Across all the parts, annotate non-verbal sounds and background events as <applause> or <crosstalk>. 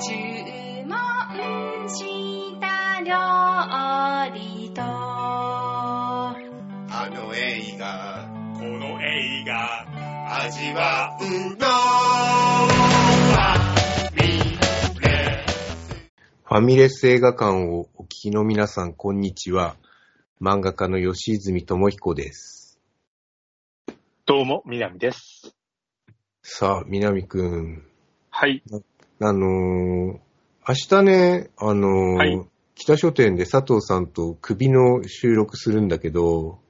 注文した料理とあの映画、この映画、味わうのはファミレス映画館をお聞きの皆さん、こんにちは。漫画家の吉泉智彦です。どうも、南です。さあ、南くん。はい。あのー明日ね、あのーはい北書店で佐藤さんと首の収録するんだけど、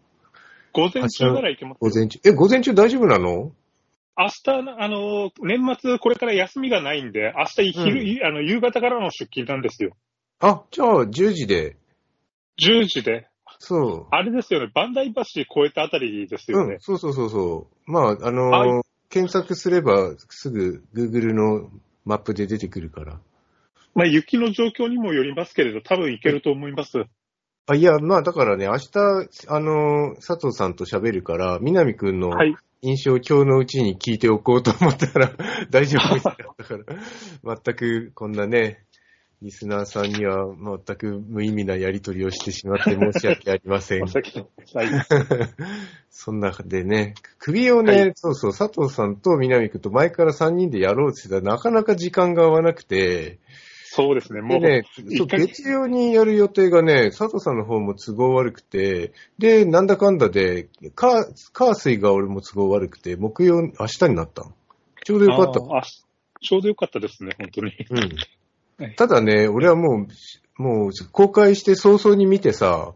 午前中なら行けます。午前中、え、午前中大丈夫なの？明日、あの、年末これから休みがないんで、明日昼、うんあの夕方からの出勤なんですよ。あ、じゃあ10時で。10時で。そう。あれですよね、磐梯橋越えたあたりですよねうん、。そうそうそうそう。まあ、あのーは検索すればすぐ Google のマップで出てくるから。まあ、雪の状況にもよりますけれど、多分行けると思います。あ、いや、まあ、だからね、明日、あのー佐藤さんと喋るから、南くんのはい。印象を今日のうちに聞いておこうと思ったら、大丈夫だったから、全くこんなね、リスナーさんには全く無意味なやりとりをしてしまって <laughs> 申し訳ありませんお。先に。はい。<laughs> そんなでね、首をね、はいそうそう、佐藤さんと南くんと前から3人でやろうって言ってたら、なかなか時間が合わなくて、そうですね、もう、でね、月曜にやる予定がね、佐藤さんの方も都合悪くて、で、なんだかんだで、カー、カー水が俺も都合悪くて、木曜、明日になったの。ちょうどよかった。ちょうどよかったですね、本当に。うんはい。ただね、俺はもう、もう公開して早々に見てさ、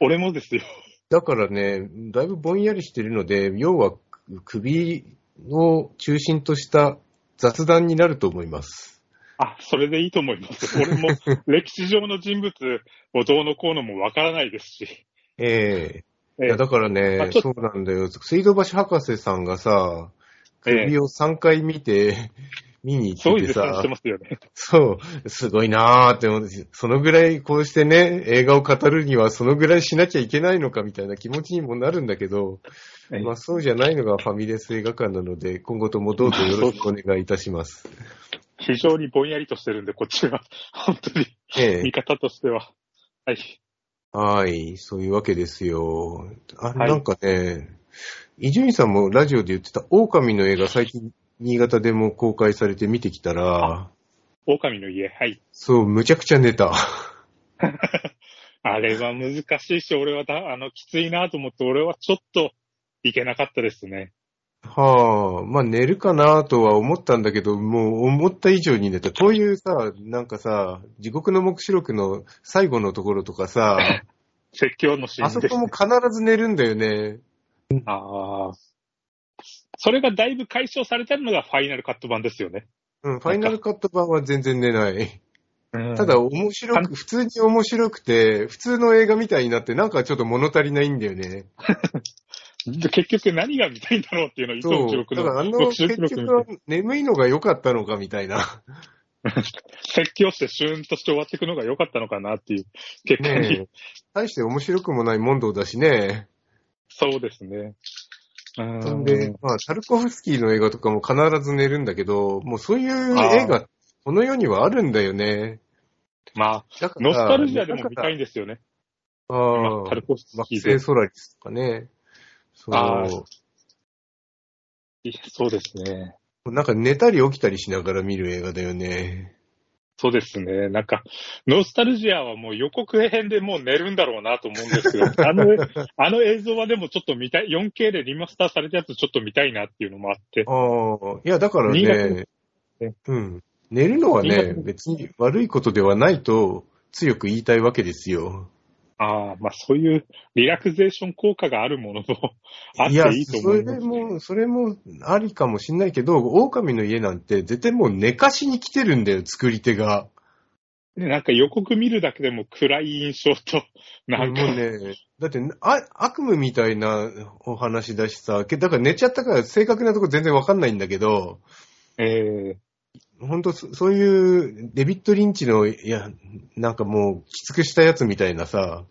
俺もですよ。だからね、だいぶぼんやりしてるので、要は首を中心とした雑談になると思います。あ、それでいいと思います。俺も <laughs> 歴史上の人物をどうのこうのもわからないですし。えええいや、だからあね、ちょっそうなんだよ。水道橋博士さんがさ、ええ首を3回見て、見に行っててさすよね。そう、すごいなーって思って、そのぐらいこうしてね、映画を語るにはそのぐらいしなきゃいけないのかみたいな気持ちにもなるんだけど、ええまあそうじゃないのがファミレス映画館なので、今後ともどうぞよろしくお願いいたします。非常にぼんやりとしてるんで、こっちは、<laughs> 本当に、ええ見方としては。はい。はい、そういうわけですよ。あ、はいなんかね、伊集院さんもラジオで言ってた狼の映画最近新潟でも公開されて見てきたら、狼の家、はい。そう、むちゃくちゃ寝た。<laughs> あれは難しいし、俺はだ、あの、きついなと思って、俺はちょっといけなかったですね。はあ、まあ寝るかなとは思ったんだけど、もう思った以上に寝た。こういうさ、なんかさ、地獄の目視録の最後のところとかさ、<laughs> 説教のシーあそンです、こも必ず寝るんだよね。ああ。それがだいぶ解消されてるのがファイナルカット版ですよね。うん、ファイナルカット版は全然寝ない。たただ、面白く、普通に面白くて、普通の映画みたいになって、なんかちょっと物足りないんだよね。<laughs> 結局何が見たいんだろうっていうのをいつそう。も記録のだからあの、録結局は眠いのが良かったのかみたいな。<laughs> 説教してシューンとして終わっていくのが良かったのかなっていう結果に、ねえ。大して面白くもない問答だしね。そうですね。んんで、まあ、タルコフスキーの映画とかも必ず寝るんだけど、もうそういう映画、この世にはあるんだよね。まあ、ノスタルジアでも見たいんですよね。ああ今タルコフスキーで惑星。ソラリスとかね。あそいやそうですね。う。なんか寝たり起きたりしながら見る映画だよね。そうですね。なんか、ノスタルジアはもう予告編でもう寝るんだろうなと思うんですけど、あの、<laughs> あの映像はでもちょっと見たい、4K でリマスターされたやつちょっと見たいなっていうのもあって、ああ、いや、だからねね、うん。寝るのはね別に悪いことではないと強く言いたいわけですよ。ああ、まあそういうリラクゼーション効果があるものもあっいや、ていいとそ思います。れも、それもありかもしんないけど、狼の家なんて絶対もう寝かしに来てるんだよ、作り手が。ねなんか予告見るだけでも暗い印象と、なんか、もうね、だってあ悪夢みたいなお話だしさ、けだから寝ちゃったから正確なとこ全然わかんないんだけど、え本当そそういうデビッド・リンチの、いや、なんかもうきつくしたやつみたいなさ、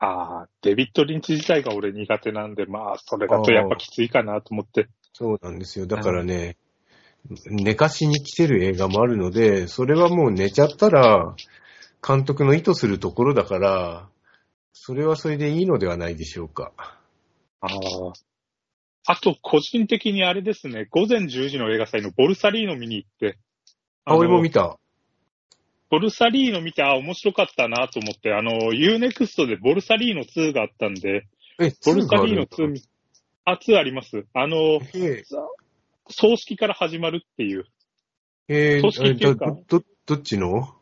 ー、ああ、デビッド・リンチ自体が俺苦手なんで、まあ、それだとやっぱきついかなと思って。そうなんですよ。だからね、寝かしに来てる映画もあるので、それはもう寝ちゃったら、監督の意図するところだから、それはそれでいいのではないでしょうか。ああ。あと、個人的にあれですね、午前10時の映画祭のボルサリーノ見に行って、あ、俺も見た？た。ボルサリーノ見て、あ、面白かったなと思って、あの、UNEXT でボルサリーノ2があったんで、え、ボルサリーノ2がある2見、あ、2あります。あの、葬式から始まるっていう、えー組織っていうかど、ど、どっちの？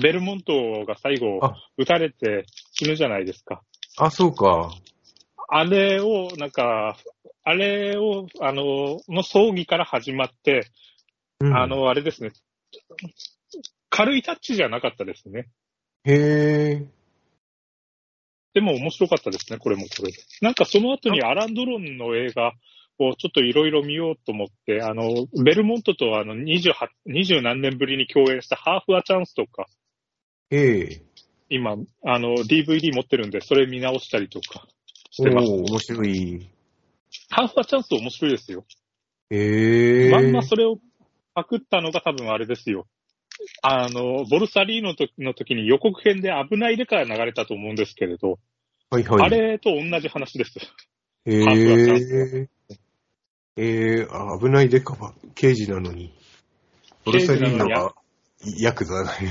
ベルモントが最後あ、撃たれて死ぬじゃないですか。あ、そうか。あれを、なんか、あれを、あの、の葬儀から始まって、うんあ、の、あれですね。軽いタッチじゃなかったですね。へえ。でも面白かったですね、これもこれで。なんかその後にアラン・ドロンの映画をちょっといろいろ見ようと思って、あの、ベルモントとあの28、20何年ぶりに共演したハーフ・ア・チャンスとか、へえ。今、あの、DVD 持ってるんで、それ見直したりとかしおてます。ー面白い。ハーフ・ア・チャンス面白いですよ。へえ。まんまそれをパクったのが多分あれですよ。あの、ボルサリーノとの時に予告編で危ないでから流れたと思うんですけれど、はいはい。あれと同じ話です。へハーえ。えー、あ危ないデカは刑事なのに。ボルサリーノはヤクザだよ。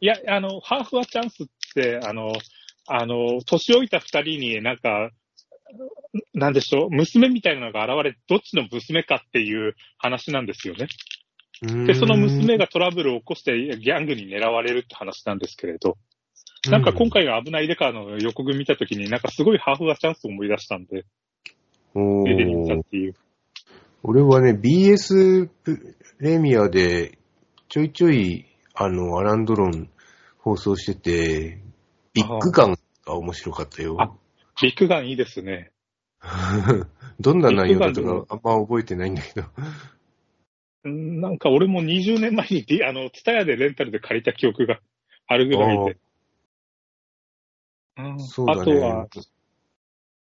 いや、あの、ハーフはチャンスって、あの、あの、年老いた二人になんか、なんでしょう、娘みたいなのが現れ、どっちの娘かっていう話なんですよね。で、その娘が、がトラブルを起こしてギャングに狙われるって話なんですけれど、なんか今回の危ないデカの予告見たときになんかすごいハーフはチャンスを思い出したんで、出てみたっーていう。俺はね、BS プレミアでちょいちょい、あの、アランドロン放送してて、ビッグガンが面白かったよ。あビッグガンいいですね。<laughs> どんな内容だったビッグガンかあんま覚えてないんだけど。うんなんか俺も20年前にあの、ツタヤでレンタルで借りた記憶があるぐらいで。うんそうだね。あとは、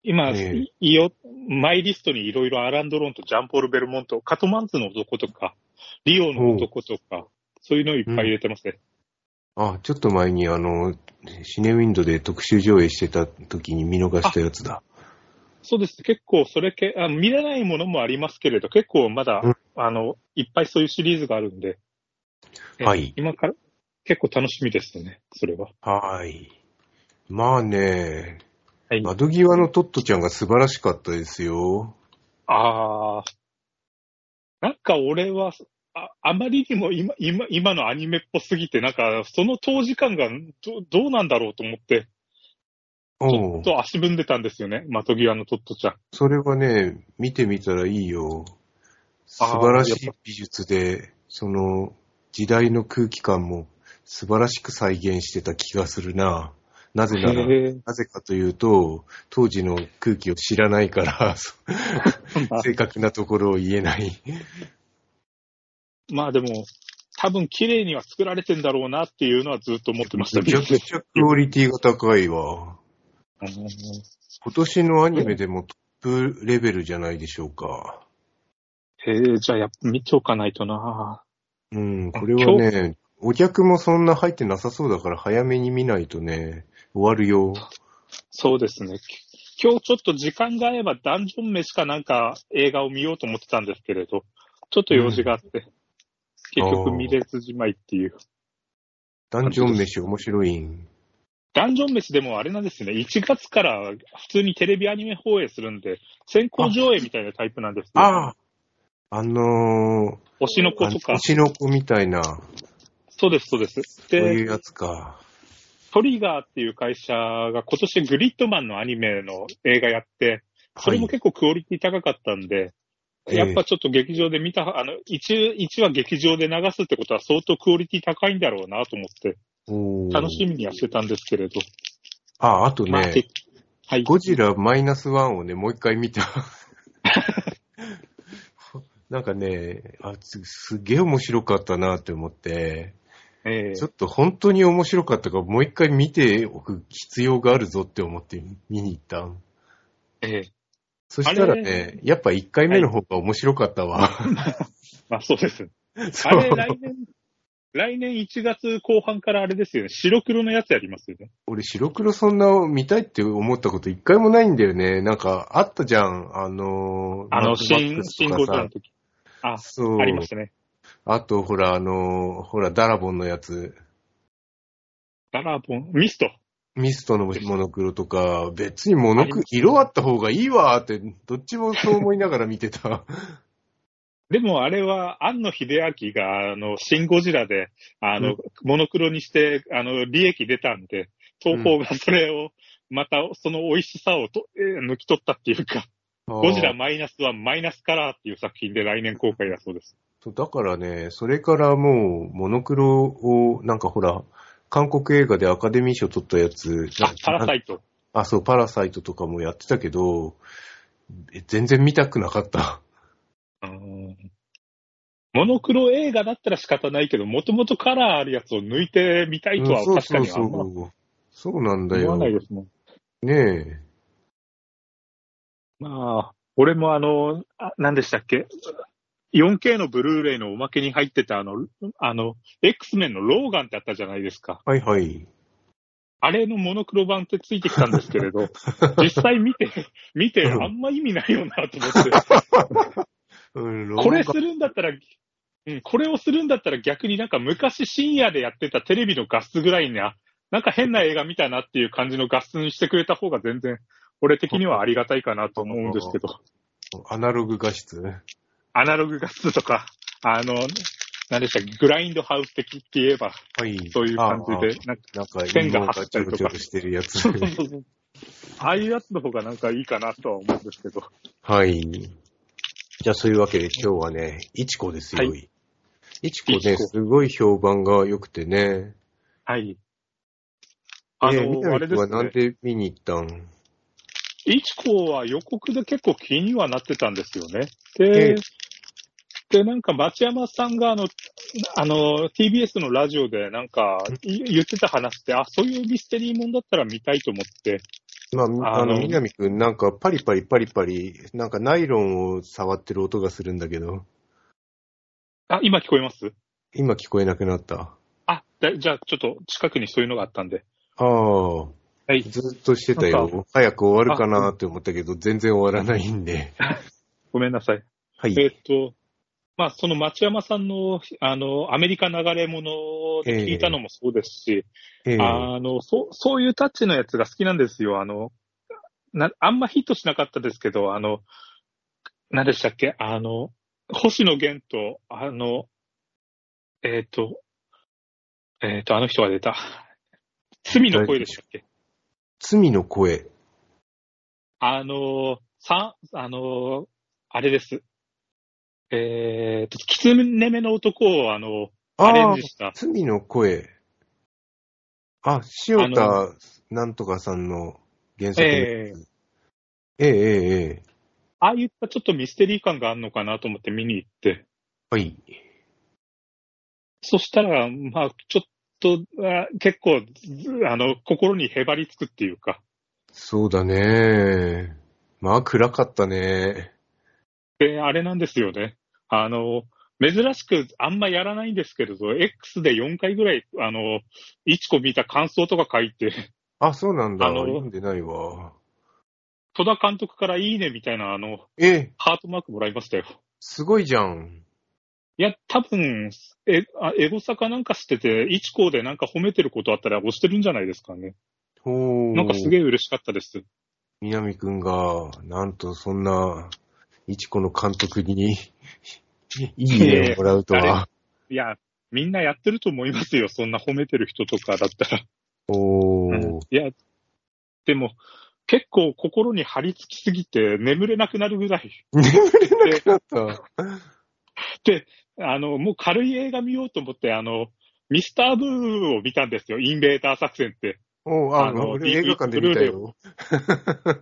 今、ええいいよ、マイリストにいろいろアランドロンとジャンポール・ベルモント、カトマンズの男とか、リオの男とか、そういうのをいっぱい入れてますね。あ、ちょっと前にあの、シネウィンドで特集上映してた時に見逃したやつだ。そうです。結構、それけあ、見れないものもありますけれど、結構まだ、うんあの、いっぱいそういうシリーズがあるんで、えはい今から、結構楽しみですね、それは。はい。まあね、はい。窓際のトットちゃんが素晴らしかったですよ。ああ。なんか俺は、ああまりにも今今今のアニメっぽすぎて、なんかその長時間がどどうなんだろうと思って、ちょっと足踏んでたんですよね、窓際のトットちゃん。それはね、見てみたらいいよ。素晴らしい美術で、その時代の空気感も素晴らしく再現してた気がするな。なぜなら、なぜかというと、当時の空気を知らないから、<laughs> 正確なところを言えない。まあでも、多分綺麗には作られてんだろうなっていうのはずっと思ってましためちゃくちゃクオリティが高いわ。うん今年のアニメでもトップレベルじゃないでしょうか。へえ、じゃあやっぱ見ておかないとな。うん、これはね、お客もそんな入ってなさそうだから早めに見ないとね、終わるよ。そうですね。き今日ちょっと時間があればダンジョン飯かなんか映画を見ようと思ってたんですけれど、ちょっと用事があって、結局見れずじまいっていう。ダンジョン飯面白いん。ダンジョン飯でもあれなんですね、1月から普通にテレビアニメ放映するんで、先行上映みたいなタイプなんですよ。あああの推しのー、子とか推。しの子みたいな、そうです、そうです。で、そういうやつか。トリガーっていう会社が今年グリッドマンのアニメの映画やって、それも結構クオリティ高かったんで、はいやっぱちょっと劇場で見た、あの、1、一話劇場で流すってことは相当クオリティ高いんだろうなと思って、楽しみにはしてたんですけれど。あ、あとまあ、ねて、はい。ゴジラマイナスワンをね、もう一回見た。<laughs> なんかね、あすすげえ面白かったなって思って、ええちょっと本当に面白かったから、もう一回見ておく必要があるぞって思って見に行ったん。ええそしたらね、やっぱ1回目の方が面白かったわ。まあそうです。<laughs> あれ、来年、来年1月後半からあれですよね。白黒のやつやりますよね。俺白黒そんな見たいって思ったこと一回もないんだよね。なんかあったじゃん。あのー、あの、新新ゴジラの時。あ、そう。ありましたね。あと、ほら、あのー、ほら、ダラボンのやつ。ダラボン、ミスト。ミストのモノクロとか、別にモノクロ、色あった方がいいわって、どっちもそう思いながら見てた。<laughs> でもあれは、庵野秀明が、あの、シン・ゴジラで、あの、うんモノクロにして、あの、利益出たんで、東宝がそれを、また、その美味しさをと、えー抜き取ったっていうか、ゴジラマイナスはマイナスカラーっていう作品で来年公開だそうです。だからね、それからもう、モノクロを、なんかほら、韓国映画でアカデミー賞取ったやつ、あ、パラサイイト。あ、そう、パラサイトとかもやってたけど、え全然見たくなかった。うんモノクロ映画だったら仕方ないけど、もともとカラーあるやつを抜いてみたいとはうん確かにあんまそう。そうなんだよ思わ。ないですね。ねまあ、俺もあの、あ何でしたっけ？?4K のブルーレイのおまけに入ってたあの、あの、X メンのローガンってあったじゃないですか。え。はいはい。あれのモノクロ版ってついてきたんですけれど、<laughs> 実際見て、見てうんあんま意味ないよなと思って、<laughs> うん、これするんだったら、うん、これをするんだったら逆になんか昔深夜でやってたテレビの画質ぐらいな、なんか変な映画見たなっていう感じの画質にしてくれた方が全然、俺的にはありがたいかなと思うんですけど、アナログ画質アナログ画質とか、あの、何でしたっけ、グラインドハウス的って言えば、はい。そういう感じで、なんか、線が芋がちょろちょろしてるやつ。そうそうそう。ああいうやつの方がなんかいいかなとは思うんですけど。はい。じゃあ、そういうわけで今日はね、いちこですよ。はいいちこね、いちこすごい評判が良くてね。はい。あえー、の、みなみくんはあれですね。なんで見に行ったん？イチコは予告で結構気にはなってたんですよね。えでえ、で、なんか町山さんがあの、あの、TBS のラジオでなんかい言ってた話って、あ、そういうミステリーもんだったら見たいと思って、まあ、あの、あのみなみくんなんかパリパリパリパリ、なんかナイロンを触ってる音がするんだけど、あ、今聞こえます？今聞こえなくなった。あ、だじゃあちょっと近くにそういうのがあったんで。ああ、はい。ずっとしてたよ。早く終わるかなって思ったけど、全然終わらないんで。<laughs> ごめんなさい。はい。えーっと、まあ、その町山さんの、あの、アメリカ流れ物で聞いたのもそうですし、ええあの、そう、そういうタッチのやつが好きなんですよ。あの、な、あんまヒットしなかったですけど、あの、何でしたっけ？あの、星野源と、あの、えっ、と、えっ、と、あの人が出た。罪の声でしたっけ？罪の声。あの、さ、あの、あれです。えっ、と、きつねめの男を、あの、アレンジした。罪の声。あ、塩田なんとかさんの原作の。ええええええああいったちょっとミステリー感があるのかなと思って見に行って。はい。そしたら、まあ、ちょっと、あ結構、ずあの、心にへばりつくっていうか、そうだね。まあ暗かったね。で、あれなんですよね。あの、珍しくあんまやらないんですけれど、X で4回ぐらい、あの、いちこ見た感想とか書いて、あ、そうなんだ。あの読んでないわ。戸田監督からいいねみたいな、あの、え、ハートマークもらいましたよ。すごいじゃん。いや、多分、え、あエゴサかなんかしてて、いちこでなんか褒めてることあったら押してるんじゃないですかね。ほー。なんかすげえ嬉しかったです。南くんが、なんとそんな、いちこの監督に、<laughs> いいねをもらうとは。いや、みんなやってると思いますよ。そんな褒めてる人とかだったら。おー。いや、でも、結構心に張り付きすぎて眠れなくなるぐらい。<laughs> 眠れなくなった。で、あの、もう軽い映画見ようと思って、あの、ミスターブーを見たんですよ。インベーダー作戦って。おうああの俺映画館で見たよ。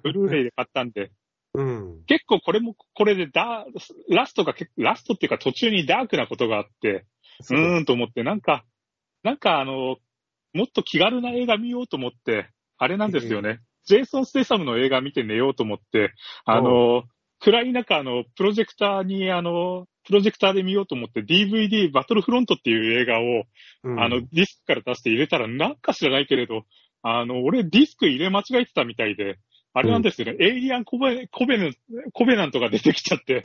ブルーレイで買ったんで。うん。結構これも、これでダー、ラストがラストっていうか途中にダークなことがあって、うーんと思って、なんか、なんかあの、もっと気軽な映画見ようと思って、あれなんですよね。ジェイソン・ステサムの映画見て寝ようと思って、あの、暗い中、あの、プロジェクターに、あの、プロジェクターで見ようと思って DVD バトルフロントっていう映画を、うんあの、ディスクから出して入れたらなんか知らないけれど、あの、俺ディスク入れ間違えてたみたいで、あれなんですよね、エイリアンコベコベナコベナントが出てきちゃって、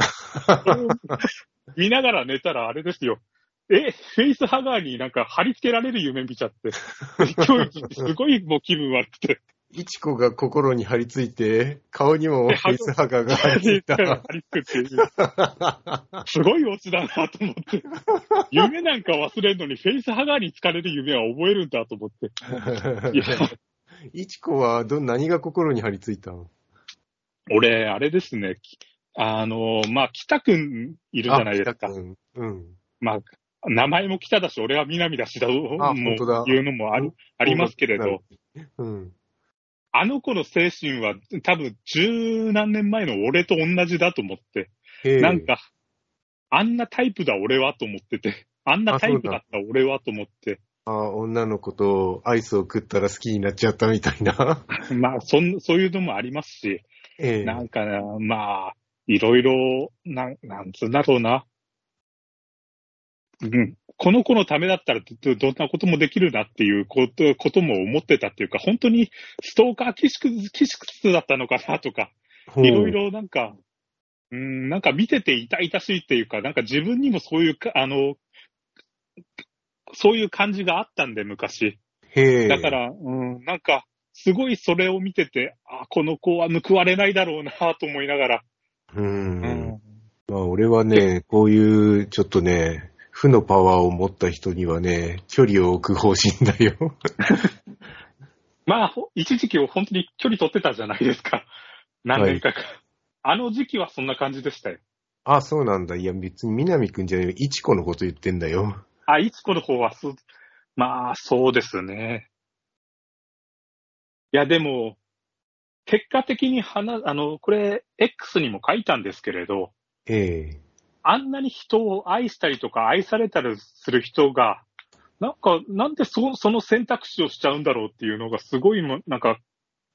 <laughs> 見ながら寝たらあれですよ。え、フェイスハガーになんか貼り付けられる夢見ちゃって、今日すごいもう気分悪くて、いちこが心に張り付いて、顔にもフェイスハガーが張り付いた。貼り付くっていう。すごいオチだなと思って。夢なんか忘れるのにフェイスハガーに付かれる夢は覚えるんだと思って。いや、いちこはど、何が心に張り付いたの？俺、あれですね。きあの、まあ、北くんいるじゃないですか。あ。北君うん。まあ、名前も北だし、俺は南だしだ、もあ本当だ。ういうのもありありますけれど、うん。あの子の精神は多分十何年前の俺と同じだと思って、なんか、あんなタイプだ俺はと思ってて、あんなタイプだった俺はと思って、あ女の子とアイスを食ったら好きになっちゃったみたいな。<laughs> まあ、そん、そういうのもありますし、ええなんか、まあ、いろいろ、なん、なんつうんだろうな。うん。この子のためだったらど、どんなこともできるなっていうこと、ことも思ってたっていうか、本当にストーカーキシクス、キシクスだったのかなとか、いろいろなんか、うん、なんか見てて痛々しいっていうか、なんか自分にもそういうか、あの、そういう感じがあったんで、昔。へえ。だから、うん、なんか、すごいそれを見てて、あ、この子は報われないだろうなと思いながら。うん。うんまあ、俺はね、こういう、ちょっとね、負のパワーを持った人にはね、距離を置く方針だよ。<laughs> まあ、ほ一時期を本当に距離取ってたじゃないですか。何年かか。あの時期はそんな感じでしたよ。あ、そうなんだ。いや、別に南くんじゃないよ。いちこのこと言ってんだよ。あ、いつこの方はそう、まあ、そうですね。いや、でも、結果的に話、あの、これ、X にも書いたんですけれど、ええあんなに人を愛したりとか愛されたりする人が、なんか、なんでそその選択肢をしちゃうんだろうっていうのがすごいも、なんか、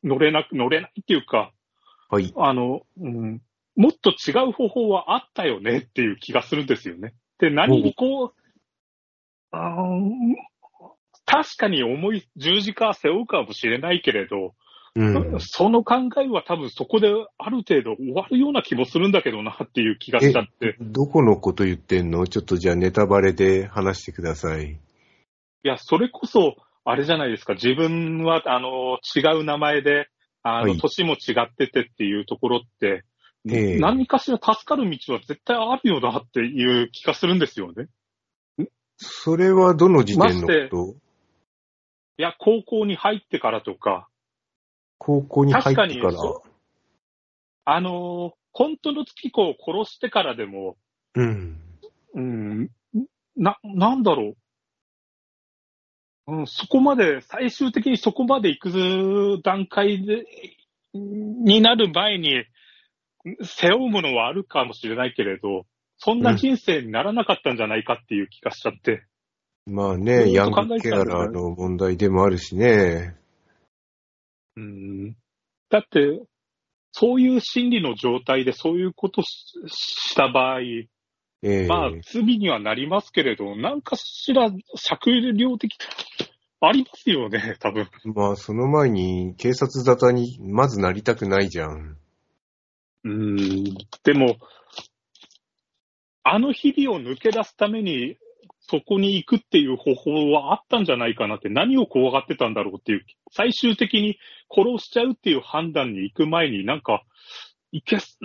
乗れなく、乗れないっていうか、はい。あの、うん、もっと違う方法はあったよねっていう気がするんですよね。で、何にこう、あー確かに重い十字架は背負うかもしれないけれど、うん。その考えは多分そこである程度終わるような気もするんだけどなっていう気がしちゃって。どこのこと言ってんの？ちょっとじゃあネタバレで話してください。いや、それこそ、あれじゃないですか。自分は、あの、違う名前で、あの、はい年も違っててっていうところって、ええ何かしら助かる道は絶対あるよなっていう気がするんですよね。それはどの時点のこと？いや、高校に入ってからとか、高校に入ってか確からにそあの、本当の月子を殺してからでも、うん。うん、な、なんだろう。うん、そこまで、最終的にそこまで行く段階で、になる前に、背負うものはあるかもしれないけれど、そんな人生にならなかったんじゃないかっていう気がしちゃって。まあずね、っヤングケアラーの問題でもあるしね。うん、だって、そういう心理の状態でそういうことしした場合、ええまあ、罪にはなりますけれど、なんかしら酌量的、ありますよね、多分。まあ、その前に警察沙汰にまずなりたくないじゃん。うん。でも、あの日々を抜け出すために、そこに行くっていう方法はあったんじゃないかなって、何を怖がってたんだろうっていう、最終的に殺しちゃうっていう判断に行く前になんか、いけす、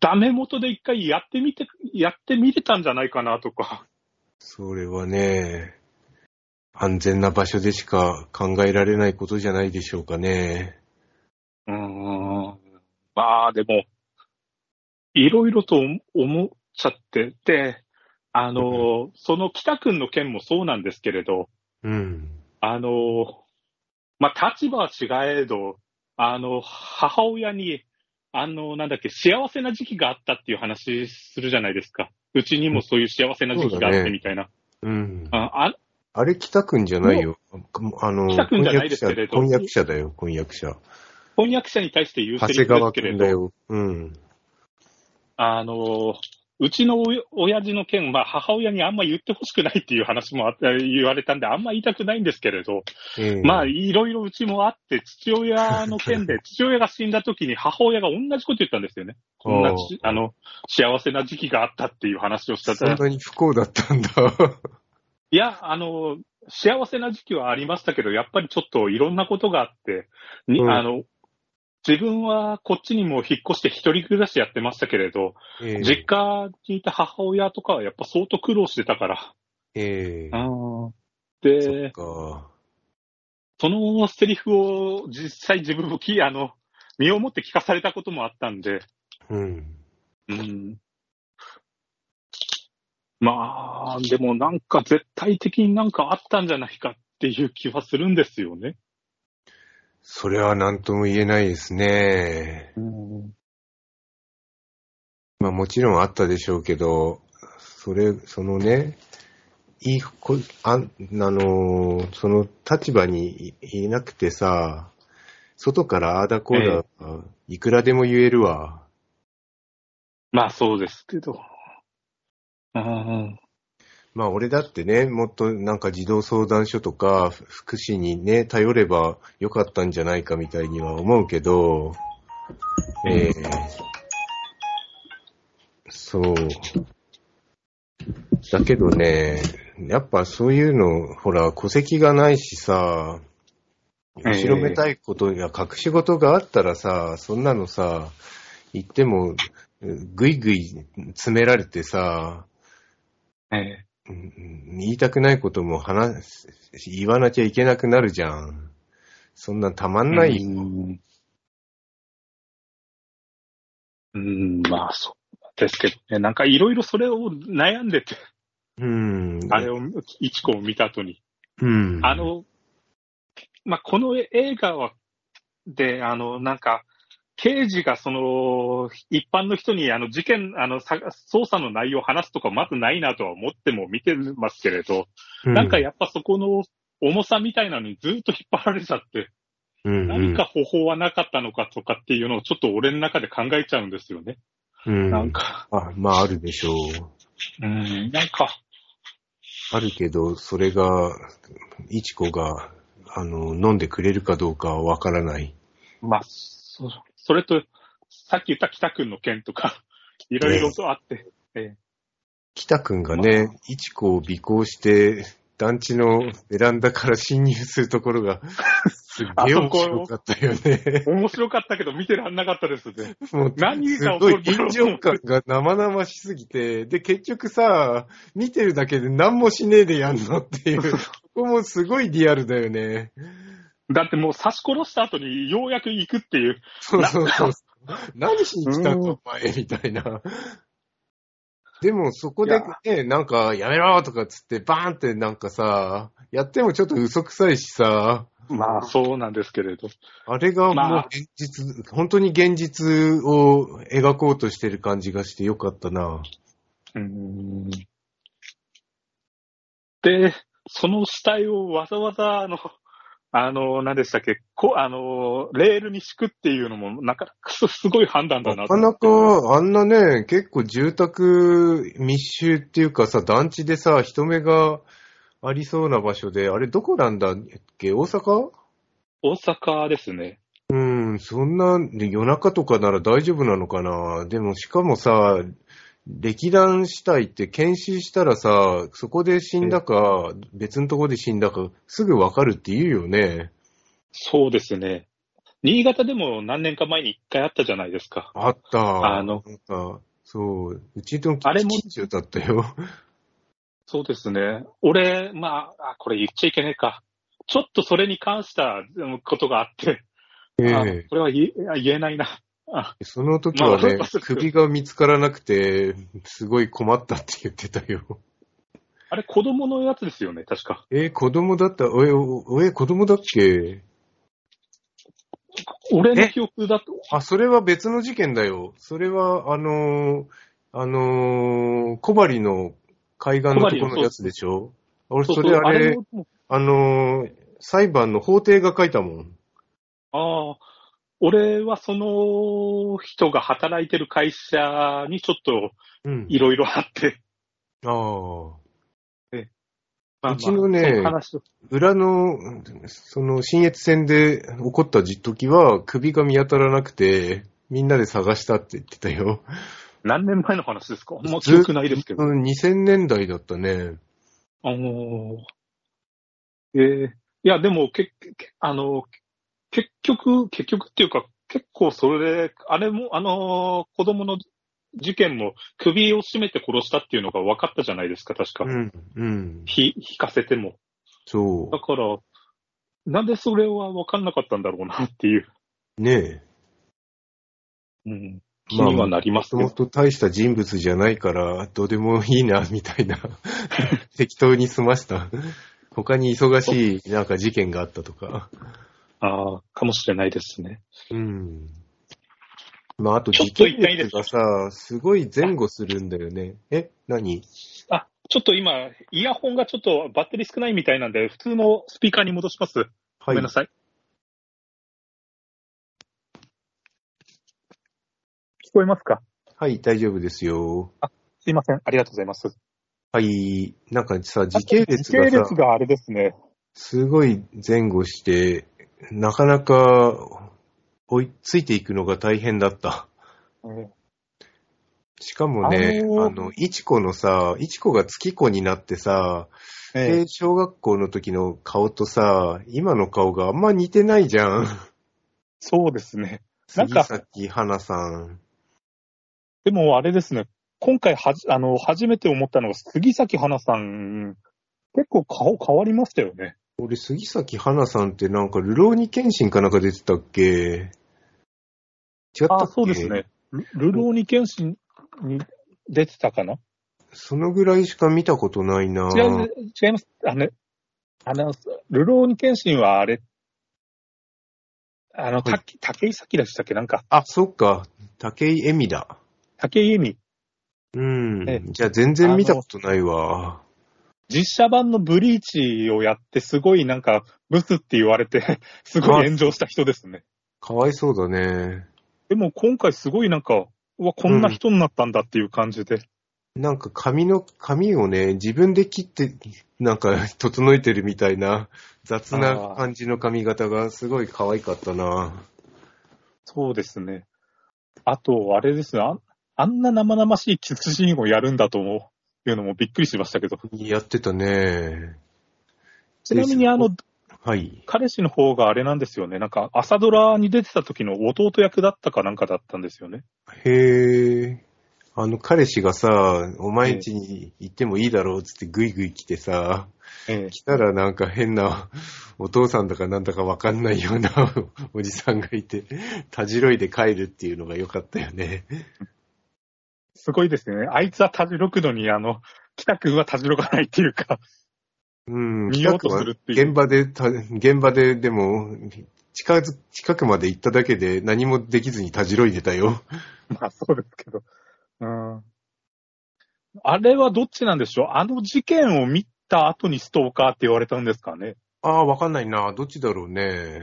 ダメ元で一回やってみて、<laughs> やってみれたんじゃないかなとか。それはね、安全な場所でしか考えられないことじゃないでしょうかね。うーん。まあ、でも、いろいろと思っちゃって、で、あの、その北くんの件もそうなんですけれど、うん。あの、まあ、立場は違えど、あの、母親に、あの、なんだっけ、幸せな時期があったっていう話するじゃないですか。うちにもそういう幸せな時期があってみたいな。うん。あああれ、北くんじゃないよ。あの、北くんじゃないですけれど婚約者だよ、婚約者。婚約者に対して言うセ長リフです谷川けれど、君だよ。うん。あの、うちのお親父の件、まあ母親にあんま言ってほしくないっていう話もあって言われたんで、あんま言いたくないんですけれど、ええまあいろいろうちもあって、父親の件で、<laughs> 父親が死んだ時に母親が同じこと言ったんですよね。こんなちあの、幸せな時期があったっていう話をしたそんなに不幸だったんだ。いや、あの、幸せな時期はありましたけど、やっぱりちょっといろんなことがあって、にうんあの、自分はこっちにも引っ越して一人暮らしやってましたけれど、ええ実家にいた母親とかはやっぱ相当苦労してたから。ええうんそでっ、か。そのセリフを実際自分もき、<laughs> あの、身をもって聞かされたこともあったんで、うん。うん。まあ、でもなんか絶対的になんかあったんじゃないかっていう気はするんですよね。それは何とも言えないですね。うん。まあもちろんあったでしょうけど、それ、そのね、いい、こああのー、その立場にいいなくてさ、外からああだこうだ、いくらでも言えるわ。まあそうですけど。うん。まあ俺だってね、もっとなんか児童相談所とかふ福祉にね、頼ればよかったんじゃないかみたいには思うけど、ええそう。だけどね、やっぱそういうの、ほら、戸籍がないしさ、ええ後ろめたいことや隠し事があったらさ、そんなのさ、言っても、ぐいぐい詰められてさ、ええ。うんうん言いたくないことも話す、言わなきゃいけなくなるじゃん。そんなんたまんないよ。うん。うん、まあそうですけどね。なんかいろいろそれを悩んでて、うん。あれを、いちこを見た後に。うん。あ、の、まあ、この映画は、で、あの、なんか、刑事がその、一般の人にあの事件、あの、さ捜査の内容を話すとかまずないなとは思っても見てますけれど、なんかやっぱそこの重さみたいなのにずっと引っ張られちゃって、うん、何か方法はなかったのかとかっていうのをちょっと俺の中で考えちゃうんですよね。うん、なんか、あ、まああるでしょう。うん、なんか、あるけど、それが、いちこが、あの、飲んでくれるかどうかはわからない。まあ、そそれと、さっき言った北くんの件とか、<laughs> いろいろとあって、ええ北くんがね、いちこを尾行して、団地のベランダから侵入するところが、<laughs> すっげえ面白かったよね。面白かったけど見てらんなかったですね。もう何すが起こるごい臨場感が生々しすぎて、で、結局さ、見てるだけで何もしねえでやんのっていう、<laughs> ここもすごいリアルだよね。だってもう刺し殺した後にようやく行くっていう。そうそうそう。何しに来たうんのお前みたいな。でもそこでね、なんかやめろとかっつってバーンってなんかさ、やってもちょっと嘘くさいしさ、まあそうなんですけれど。あれがもうまあ現実、本当に現実を描こうとしてる感じがしてよかったな。うーんで、その死体をわざわざ、あの、あの、何でしたっけ、こあの、レールに敷くっていうのも、なかなかすすごい判断だなと。なかなか、あんなね、結構住宅密集っていうかさ、団地でさ、人目がありそうな場所で、あれどこなんだっけ？大阪？大阪ですね。うん、そんな、で夜中とかなら大丈夫なのかな？でもしかもさ、歴断死体って検視したらさ、そこで死んだか、別のとこで死んだか、すぐわかるって言うよね。そうですね。新潟でも何年か前に一回あったじゃないですか。あった。あのそう、うちのあれも近所だったよ。そうですね。俺、まあ、あこれ言っちゃいけないか。ちょっとそれに関したうんことがあって、あええこれは言え言えないな。あ。その時はねまあ、首が見つからなくて、すごい困ったって言ってたよ。あれ、子供のやつですよね、確か。え、子供だった、おえ、おえ、子供だっけ？俺の記憶だと、あ、それは別の事件だよ。それは、あのーあのー小針の海岸のところのやつでしょ？俺、それあれ、もあのー裁判の法廷が書いたもん。ああ、俺はその人が働いてる会社にちょっとうん。いろいろあって、ああ。まあまあうちのね話を裏の、その、新越線で起こった時は、首が見当たらなくて、みんなで探したって言ってたよ。何年前の話ですか？あんま記憶ないですけど。うん、2000年代だったね。あのー、ええいや、でも、け、けあの、結局、結局っていうか、結構それで、あれも、あのー子供の事件も首を絞めて殺したっていうのが分かったじゃないですか、確か。うん、うん。ひ、引かせても。そだから、なんでそれは分かんなかったんだろうなっていう、う。ねうん、気にはなりますもけど。ともと大した人物じゃないから、どうでもいいな、<laughs> みたいな。適当に済ました。他に忙しい、なんか事件があったとか。ああ、かもしれないですね。うん。まあ、あとちょっ事件と一回いいです率がさ、すごい前後するんだよね。え何？あ、ちょっと今、イヤホンがちょっとバッテリー少ないみたいなんで、普通のスピーカーに戻します。はいごめんな。さい。聞こえますか？はい、大丈夫ですよ。すいません。ありがとうございます。はい。なんかさ、時系列がさ時系列、があれですね。すごい前後して、なかなか追いついていくのが大変だった。うんしかもね、あのいちこのさ、いちこが月子になってさ、えで、小学校の時の顔とさ、今の顔があんま似てないじゃん。そうですね。なんか杉咲花さん。でもあれですね。今回はじ、あの、初めて思ったのが、杉咲花さん、結構顔変わりましたよね。俺、杉咲花さんってなんか、ルローニケンシンかなんか出てたっけ？違ったっけ？あ、そうですね。ルルローニケンシンに出てたかな？そのぐらいしか見たことないな違う、違います。あの、あの、ルローニケンシンはあれ、あの、た竹井咲でしたっけ？なんか、あ、そっか。竹井絵美だ。竹井絵美。うんえ。じゃあ全然見たことないわ。実写版のブリーチをやって、すごいなんか、ブスって言われて、<laughs> すごい炎上した人ですね。かわいそうだね。でも今回すごいなんか、うわ、こんな人になったんだっていう感じで。なんか髪の、髪をね、自分で切って、なんか整えてるみたいな雑な感じの髪型がすごい可愛かったな。そうですね。あと、あれですね。ああんな生々しいキスシーンをやるんだと思ういうのもびっくりしましたけど。やってたね。ちなみにあの、はい。彼氏の方があれなんですよね。なんか、朝ドラに出てた時の弟役だったかなんかだったんですよね。へえ。あの彼氏がさ、お前ん家に行ってもいいだろうっつってグイグイ来てさ、ええ。来たらなんか変なお父さんだかなんだかわかんないようなおじさんがいて、たじろいで帰るっていうのが良かったよね。すごいですね。あいつはたじろくのに、あの、北くんはたじろかないっていうか、うん。見ようとするっていう現場でた、現場ででも、近づ、近くまで行っただけで何もできずにたじろいでたよ。まあそうですけど。うん。あれはどっちなんでしょう？あの事件を見た後にストーカーって言われたんですかね？ああ、わかんないな。どっちだろうね。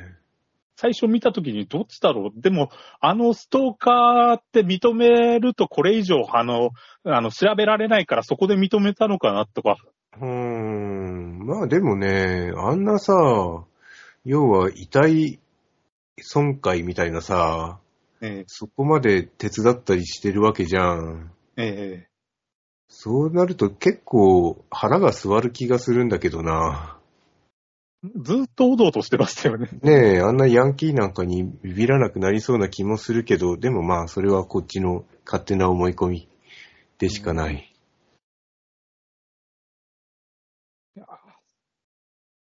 最初見た時にどっちだろう？でも、あのストーカーって認めるとこれ以上、あの、あの、調べられないからそこで認めたのかなとか。うーん。まあでもね、あんなさ、要は遺体損壊みたいなさ、えそこまで手伝ったりしてるわけじゃん。ええそうなると結構腹が座る気がするんだけどな。えずっとおどおどしてましたよね。ねえ、あんなヤンキーなんかにビビらなくなりそうな気もするけど、でもまあそれはこっちの勝手な思い込みでしかない。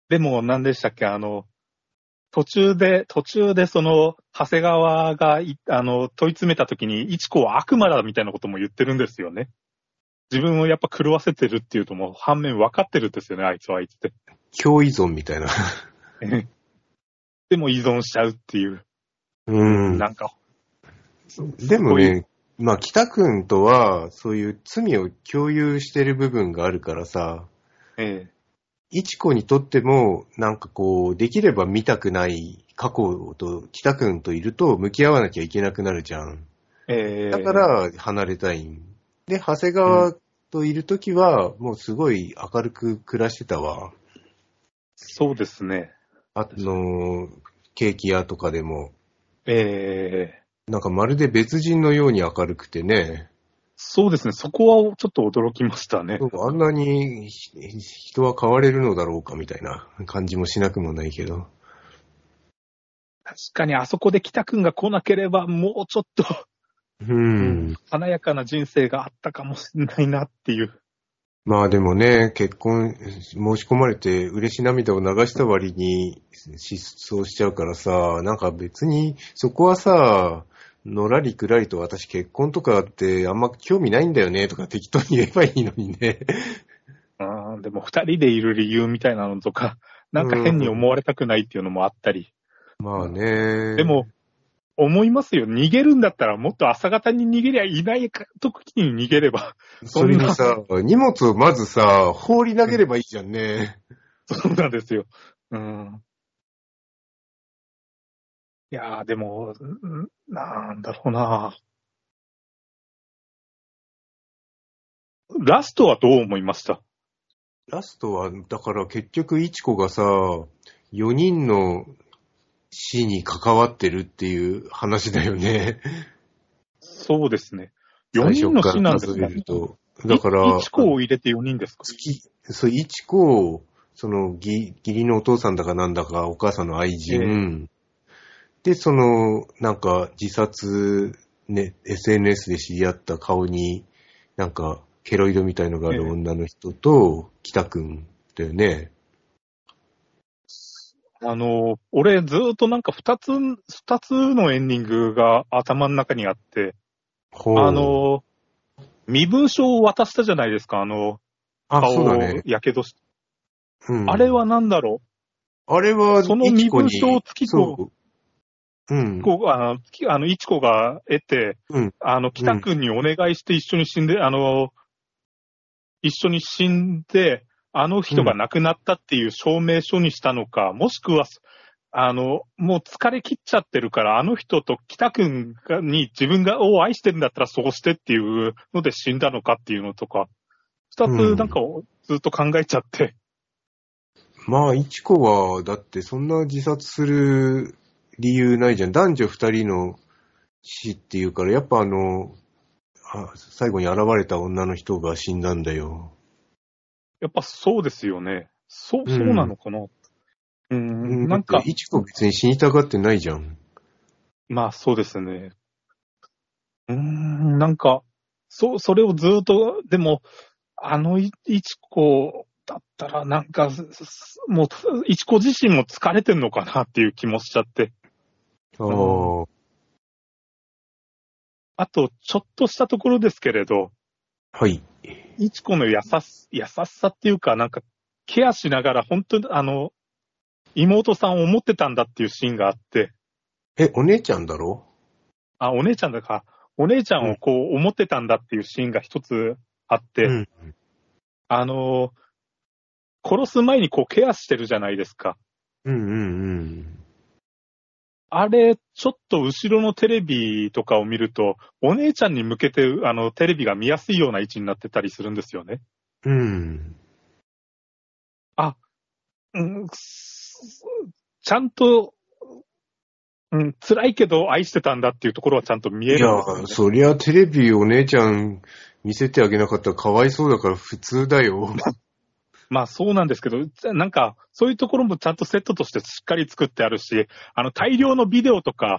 でも、何でしたっけ？あの、途中で、途中でその、長谷川がい、あの、問い詰めた時に、一子は悪魔だみたいなことも言ってるんですよね。自分をやっぱ狂わせてるっていうともう反面分かってるんですよね、あいつはあいつで。共依存みたいな。<laughs> でも依存しちゃうっていう、うん。なんか、でもね、まあ北くんとはそういう罪を共有してる部分があるからさ、ええいちこにとってもなんかこう、できれば見たくない過去と、北くんといると向き合わなきゃいけなくなるじゃん。えーだか、ら離れたいん。で、長谷川といるときは、もうすごい明るく暮らしてたわ。そうですね。あの、ケーキ屋とかでも、えー、なんかまるで別人のように明るくてね。そうですね。そこはちょっと驚きましたね。あんなにひ人は変われるのだろうかみたいな感じもしなくもないけど。確かにあそこで北くんが来なければ、もうちょっとうん。華やかな人生があったかもしれないなっていう。まあでもね、結婚申し込まれて嬉し涙を流した割に失踪しちゃうからさ、なんか別にそこはさ、のらりくらりと私結婚とかってあんま興味ないんだよねとか適当に言えばいいのにね。あーでも二人でいる理由みたいなのとか、なんか変に思われたくないっていうのもあったり。まあね。でも、思いますよ。逃げるんだったらもっと朝方に逃げりゃいない時に逃げれば。<laughs> それにさ、荷物をまずさ、放り投げればいいじゃんね。<laughs> そうなんですよ。うん。いやー、でも、んなんだろうなラストはどう思いました？ラストは、だから結局、いちこがさ、4人の死に関わってるっていう話だよね。そうですね。4人の死なんですか最初から数えると。だから、1個を入れて4人ですか？月、そう、いちこ、その、義義理のお父さんだかなんだか、お母さんの愛人、で、その、なんか、自殺、ね、SNS で知り合った顔に、なんか、ケロイドみたいのがある女の人と、北くんだよね。あの、俺ずっとなんか2つ、二つのエンディングが頭の中にあって、あ、の、身分証を渡したじゃないですか、あの、あ、顔を。やけどして。うんあれは何だろあれは、その身分証付きとそううんう。。こう、あの、きあの、いちこが得て、うんあの、北くんにお願いして一緒に死んで、あの、一緒に死んで、あの人が亡くなったっていう証明書にしたのか、もしくは、あの、もう疲れ切っちゃってるから、あの人と北くんがに自分がを愛してるんだったらそうしてっていうので死んだのかっていうのとか、二うんつなんかをずっと考えちゃって、まあ、いちこは、だってそんな自殺する理由ないじゃん。男女二人の死っていうから、やっぱあの、あ最後に現れた女の人が死んだんだよ。やっぱそうですよね。そう、うんそうなのかな。うん、なんかいちこ別に死にたがってないじゃん。まあそうですね。うーん、なんか、そう、それをずっと、でも、あのい、いちこだったら、なんか、もう、いちこ自身も疲れてんのかなっていう気もしちゃって。ああ、うあと、ちょっとしたところですけれど、はい。いちこの優し、優しさっていうか、なんか、ケアしながら、本当に、あの、妹さんを思ってたんだっていうシーンがあって、え、お姉ちゃんだろ？あ、お姉ちゃんだか、お姉ちゃんをこう思ってたんだっていうシーンが一つあって、うん。あの、殺す前にこうケアしてるじゃないですか。うんうんうん。あれ、ちょっと後ろのテレビとかを見ると、お姉ちゃんに向けて、あの、テレビが見やすいような位置になってたりするんですよね。うん。うん、すちゃんと、うん、辛いけど愛してたんだっていうところはちゃんと見えいやるんですよ、ね。、そりゃテレビお姉ちゃん見せてあげなかったらかわいそうだから普通だよ。<laughs> まあそうなんですけど、なんか、そういうところもちゃんとセットとしてしっかり作ってあるし、あの、大量のビデオとか、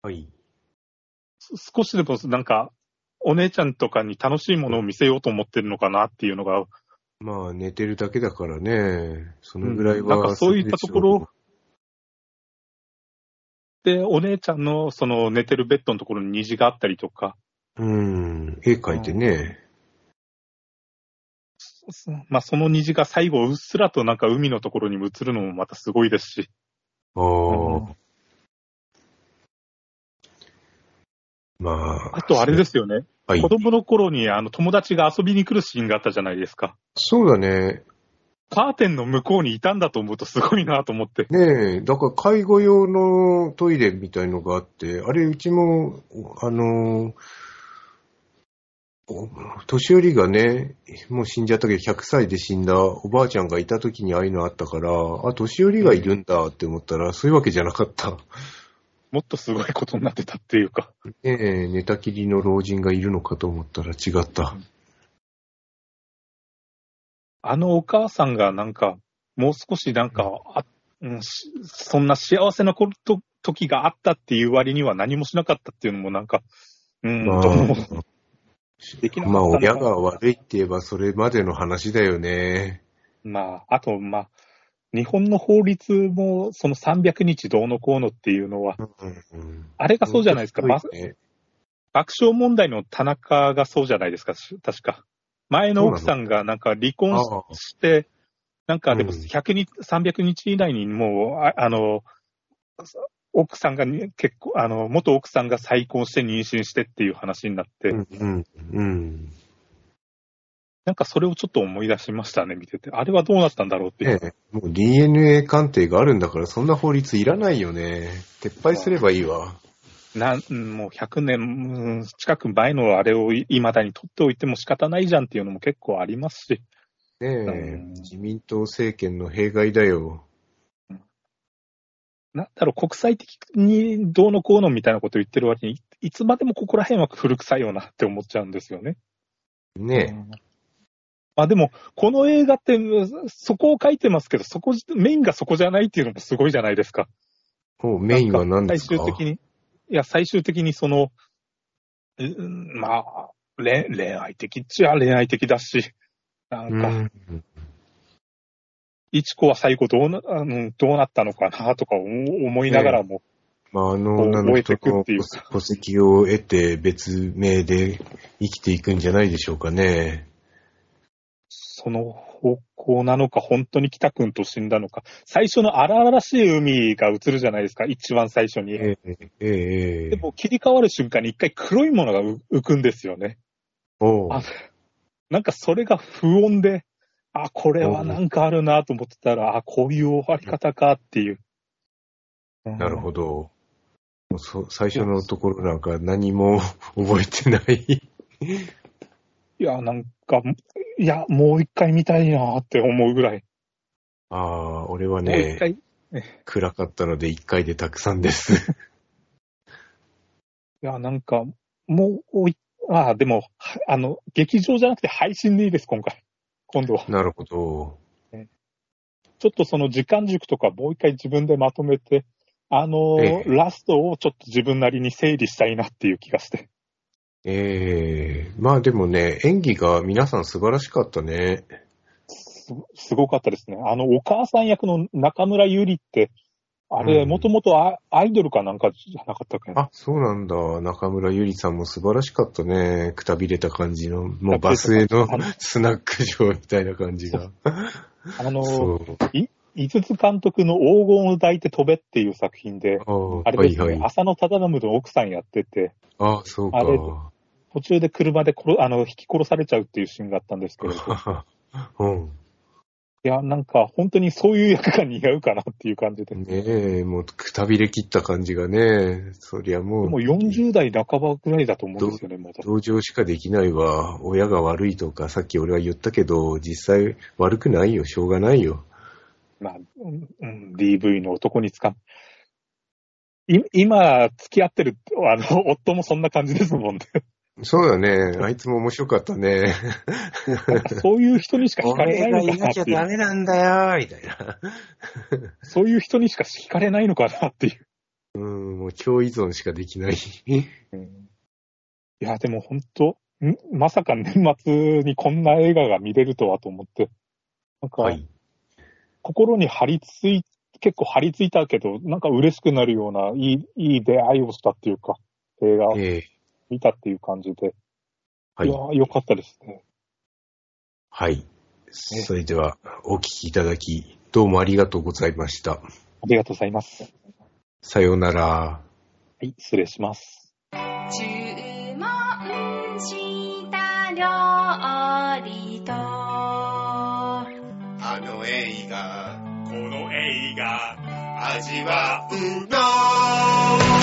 はい。す少しでもなんか、お姉ちゃんとかに楽しいものを見せようと思ってるのかなっていうのが、まあ寝てるだけだからね。そのぐらいは、うんなんかそういったところで、お姉ちゃんのその寝てるベッドのところに虹があったりとか、うん。絵描いてね。まあその虹が最後うっすらとなんか海のところに映るのもまたすごいですし、ああ。まあ。あとあれですよね、はい子。供の頃にあの友達が遊びに来るシーンがあったじゃないですか。そうだね。カーテンの向こうにいたんだと思うとすごいなと思って。ねえ、だから介護用のトイレみたいのがあって、あれうちも、あの、お年寄りがね、もう死んじゃったけど100歳で死んだおばあちゃんがいた時にああいうのあったから、あ、年寄りがいるんだって思ったら、そういうわけじゃなかった。もっとすごいことになってたっていうか。ねえ、寝たきりの老人がいるのかと思ったら違った。あのお母さんがなんか、もう少しなんか、あうん、しそんな幸せなこと時があったっていう割には何もしなかったっていうのもなんか、うん、まあできなかったまあ、親が悪いって言えばそれまでの話だよね。まあ、あと、まあ、日本の法律もその300日どうのこうのっていうのは、うんあれがそうじゃないですか。爆笑問題の田中がそうじゃないですか、確か。前の奥さんがなんか離婚して、なんかでもうん。100日、300日以内にもう、ああの、奥さんがに結構、あの、元奥さんが再婚して妊娠してっていう話になって、うんうんうん。なんかそれをちょっと思い出しましたね、見てて。あれはどうなったんだろうっていう。もう DNA 鑑定があるんだからそんな法律いらないよね。撤廃すればいいわ。なんうんもう100年うん近く前のあれをい未だに取っておいても仕方ないじゃんっていうのも結構ありますし、ねえ、うん自民党政権の弊害だよ。なんだろう、国際的にどうのこうのみたいなことを言ってる割に、いいつまでもここら辺は古臭いよなって思っちゃうんですよね。ねうんまあでも、この映画って、うんそこを書いてますけど、そこ、メインがそこじゃないっていうのもすごいじゃないですか。え。もうメインは何ですか？最終的に、いや、最終的にその、うんまあ、恋恋愛的っちゃ恋愛的だし、なんか、うんいちこは最後どうな、あのどうなったのかなとか思思いながらも、まあ、あの女の人の覚えてくっていうか戸籍を得て別名で生きていくんじゃないでしょうかね。その方向なのか、本当に北くんと死んだのか、最初の荒々しい海が映るじゃないですか、一番最初に。ええ、ええ、ええ。でも切り替わる瞬間に一回黒いものがう浮くんですよね。おなんかそれが不穏で、あ、これはなんかあるなと思ってたら、あ、こういう終わり方かっていう。なるほど。ど。もうそ最初のところなんか何も <laughs> 覚えてない。いや、なんか、いや、もう一回見たいなって思うぐらい。ああ、俺はもう一ね、回。い暗かったので一回でたくさんです。<laughs> や、なんか、もうい、あ、でも、はあの、劇場じゃなくて配信でいいです、今回。今度は。なるほど。ちょっとその時間軸とかもう一回自分でまとめて、あの、ええラストをちょっと自分なりに整理したいなっていう気がして。ええまあでもね、演技が皆さん素晴らしかったね。すすごかったですね。あの、お母さん役の中村ゆりって、あれ、うんもともとアアイドルかなんかじゃなかったっけなあ、そうなんだ。中村ゆりさんも素晴らしかったね。くたびれた感じの、もうバスへのスナック場みたいな感じが。<laughs> あの、そう。井筒監督の黄金を抱いて飛べっていう作品で、あああれですね、はいはい。浅野忠信の奥さんやってて、あそうかあ。れ途中で車で殺あの引き殺されちゃうっていうシーンがあったんですけれど、<laughs> うん。いや、なんか本当にそういう役が似合うかなっていう感じで。ねえ、もうくたびれ切った感じがね、そりゃもう、でも40代半ばぐらいだと思うんですよね、まだ。同情しかできないわ。親が悪いとか、さっき俺は言ったけど、実際悪くないよ。しょうがないよ。まあ、うんうん、DV の男に捕まい今、付き合ってる、あの、夫もそんな感じですもんね。そうだね。あいつも面白かったね。<laughs> そういう人にしか惹かれないのかなっていう。メなんだよ、みたいな。そういう人にしか惹かれないのかなっていう。うん、もう超依存しかできない。うんいや、でも本当、ん？まさか年末にこんな映画が見れるとはと思って、なんか、はい。心に張り付い、結構張り付いたけど、なんか嬉しくなるような、いい、いい出会いをしたっていうか、映画え見たっていう感じで、、はいいや。良かったですね。はい。それでは、お聞きいただき、どうもありがとうございました。ありがとうございます。さようなら。はい、失礼します。注文した料理とあの画この映画味わうのは